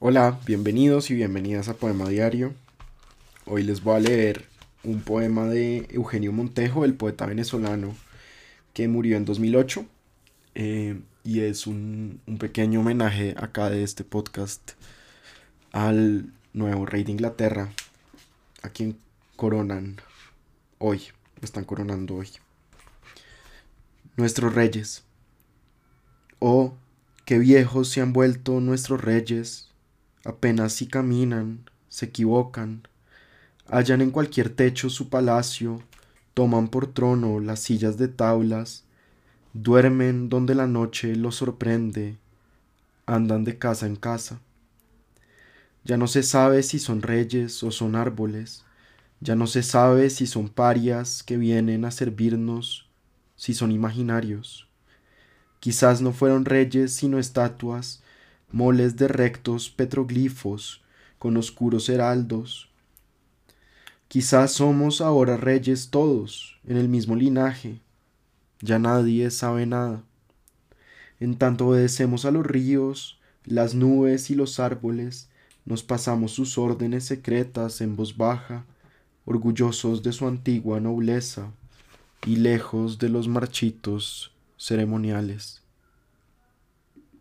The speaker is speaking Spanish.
Hola, bienvenidos y bienvenidas a Poema Diario. Hoy les voy a leer un poema de Eugenio Montejo, el poeta venezolano que murió en 2008. Eh, y es un, un, pequeño homenaje acá de este podcast al nuevo rey de Inglaterra, a quien coronan hoy, están coronando hoy. Nuestros reyes. Oh, qué viejos se han vuelto nuestros reyes, apenas si caminan, se equivocan, hallan en cualquier techo su palacio, toman por trono las sillas de tablas, duermen donde la noche los sorprende, andan de casa en casa. Ya no se sabe si son reyes o son árboles, ya no se sabe si son parias que vienen a servirnos, si son imaginarios. Quizás no fueron reyes sino estatuas, moles de rectos petroglifos con oscuros heraldos. Quizás somos ahora reyes todos, en el mismo linaje. Ya nadie sabe nada. En tanto obedecemos a los ríos, las nubes y los árboles, nos pasamos sus órdenes secretas en voz baja, orgullosos de su antigua nobleza y lejos de los marchitos ceremoniales.